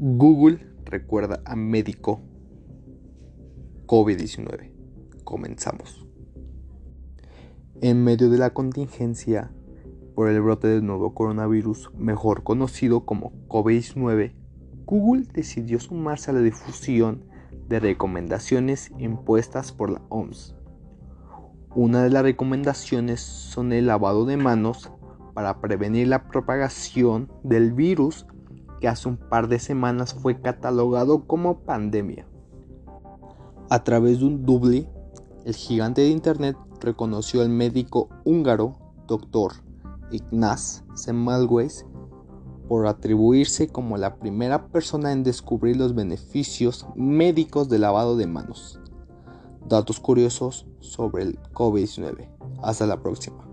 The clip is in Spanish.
Google recuerda a médico COVID-19. Comenzamos. En medio de la contingencia por el brote del nuevo coronavirus, mejor conocido como COVID-19, Google decidió sumarse a la difusión de recomendaciones impuestas por la OMS. Una de las recomendaciones son el lavado de manos para prevenir la propagación del virus que hace un par de semanas fue catalogado como pandemia. A través de un doble, el gigante de Internet reconoció al médico húngaro Dr. Ignaz Semmelweis por atribuirse como la primera persona en descubrir los beneficios médicos del lavado de manos. Datos curiosos sobre el COVID-19. Hasta la próxima.